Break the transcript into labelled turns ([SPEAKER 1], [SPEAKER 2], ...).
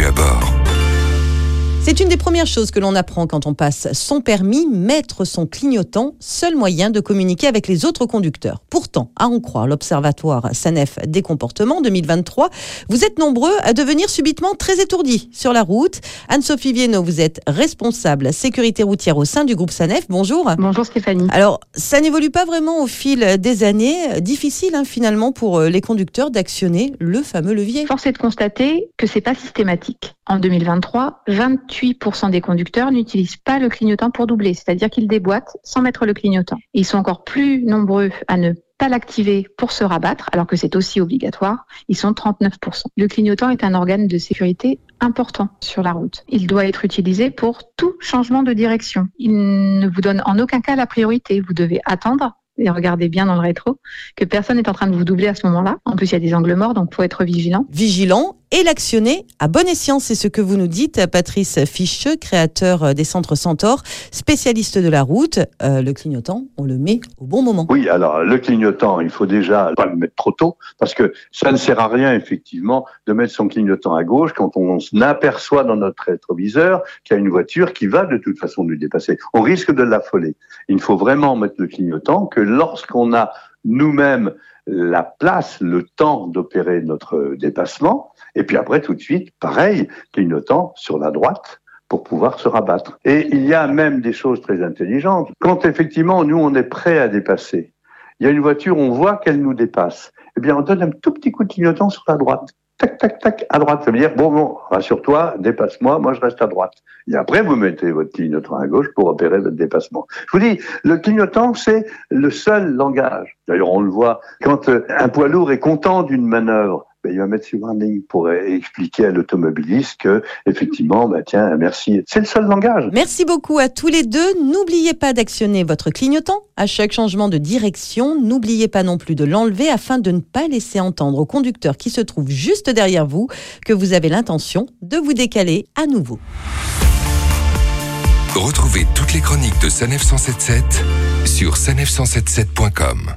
[SPEAKER 1] à bord.
[SPEAKER 2] C'est une des premières choses que l'on apprend quand on passe son permis, mettre son clignotant, seul moyen de communiquer avec les autres conducteurs. Pourtant, à en croire l'Observatoire SANEF des comportements 2023, vous êtes nombreux à devenir subitement très étourdis sur la route. Anne-Sophie Viennot, vous êtes responsable sécurité routière au sein du groupe SANEF. Bonjour.
[SPEAKER 3] Bonjour Stéphanie.
[SPEAKER 2] Alors, ça n'évolue pas vraiment au fil des années. Difficile hein, finalement pour les conducteurs d'actionner le fameux levier.
[SPEAKER 3] Force est de constater que c'est pas systématique. En 2023, 28% des conducteurs n'utilisent pas le clignotant pour doubler, c'est-à-dire qu'ils déboîtent sans mettre le clignotant. ils sont encore plus nombreux à ne pas l'activer pour se rabattre, alors que c'est aussi obligatoire. Ils sont 39%. Le clignotant est un organe de sécurité important sur la route. Il doit être utilisé pour tout changement de direction. Il ne vous donne en aucun cas la priorité. Vous devez attendre et regardez bien dans le rétro que personne n'est en train de vous doubler à ce moment-là. En plus, il y a des angles morts, donc faut être vigilant.
[SPEAKER 2] Vigilant et l'actionner à bon escient. C'est ce que vous nous dites, Patrice Ficheux, créateur des centres Centaure, spécialiste de la route. Euh, le clignotant, on le met au bon moment.
[SPEAKER 4] Oui, alors le clignotant, il faut déjà pas le mettre trop tôt parce que ça ne sert à rien effectivement de mettre son clignotant à gauche quand on aperçoit dans notre rétroviseur qu'il y a une voiture qui va de toute façon nous dépasser. On risque de l'affoler. Il faut vraiment mettre le clignotant que lorsqu'on a nous-mêmes la place, le temps d'opérer notre dépassement, et puis après tout de suite, pareil, clignotant sur la droite pour pouvoir se rabattre. Et il y a même des choses très intelligentes. Quand effectivement nous on est prêt à dépasser, il y a une voiture, on voit qu'elle nous dépasse, eh bien on donne un tout petit coup de clignotant sur la droite tac, tac, tac, à droite. Ça veut dire, bon, bon, rassure-toi, dépasse-moi, moi je reste à droite. Et après, vous mettez votre clignotant à gauche pour opérer votre dépassement. Je vous dis, le clignotant, c'est le seul langage. D'ailleurs, on le voit, quand euh, un poids lourd est content d'une manœuvre, il va mettre sur un ligne pour expliquer à l'automobiliste que, effectivement, ben, tiens, merci. C'est le seul langage.
[SPEAKER 2] Merci beaucoup à tous les deux. N'oubliez pas d'actionner votre clignotant à chaque changement de direction. N'oubliez pas non plus de l'enlever afin de ne pas laisser entendre au conducteur qui se trouve juste derrière vous que vous avez l'intention de vous décaler à nouveau.
[SPEAKER 1] Retrouvez toutes les chroniques de Sanef 177 sur sanef177.com.